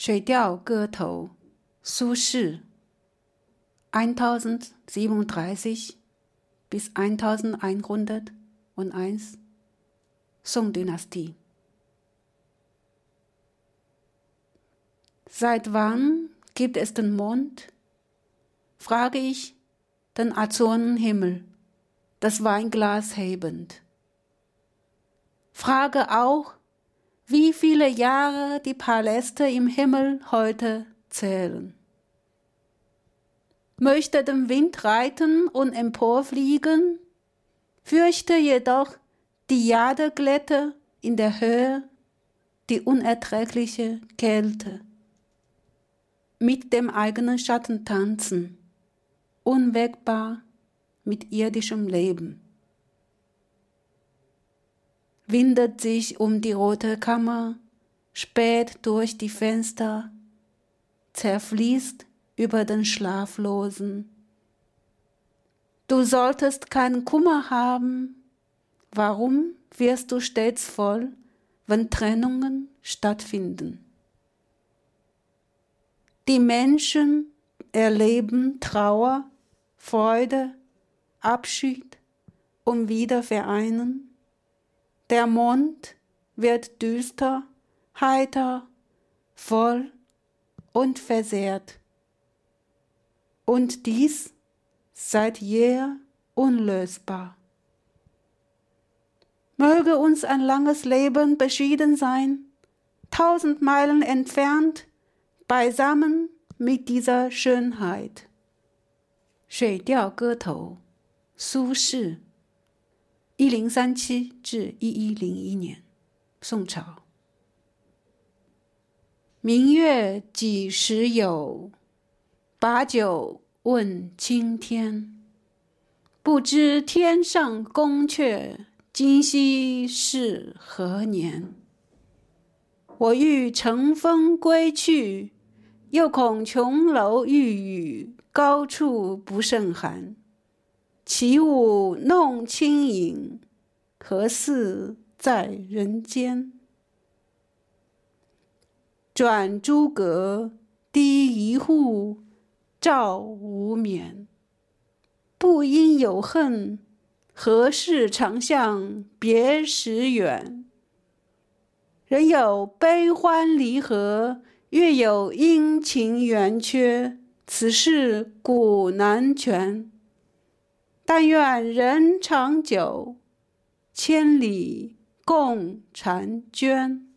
水调歌头，苏轼1037 bis 1101 Song-Dynastie. Seit wann gibt es den Mond? frage ich den Azurnenhimmel, das Weinglas hebend. Frage auch, wie viele Jahre die Paläste im Himmel heute zählen. Möchte den Wind reiten und emporfliegen, fürchte jedoch die Jadeglätte in der Höhe, die unerträgliche Kälte. Mit dem eigenen Schatten tanzen, unwegbar mit irdischem Leben windet sich um die rote Kammer, spät durch die Fenster, zerfließt über den Schlaflosen. Du solltest keinen Kummer haben. Warum wirst du stets voll, wenn Trennungen stattfinden? Die Menschen erleben Trauer, Freude, Abschied und Wiedervereinen der Mond wird düster, heiter, voll und versehrt. Und dies seit jeher unlösbar. Möge uns ein langes Leben beschieden sein, tausend Meilen entfernt, beisammen mit dieser Schönheit. 水调歌头，苏轼。 一零三七至一一零一年，宋朝。明月几时有？把酒问青天。不知天上宫阙，今夕是何年？我欲乘风归去，又恐琼楼玉宇，高处不胜寒。起舞弄清影，何似在人间？转朱阁，低一户，照无眠。不应有恨，何事长向别时圆？人有悲欢离合，月有阴晴圆缺，此事古难全。但愿人长久，千里共婵娟。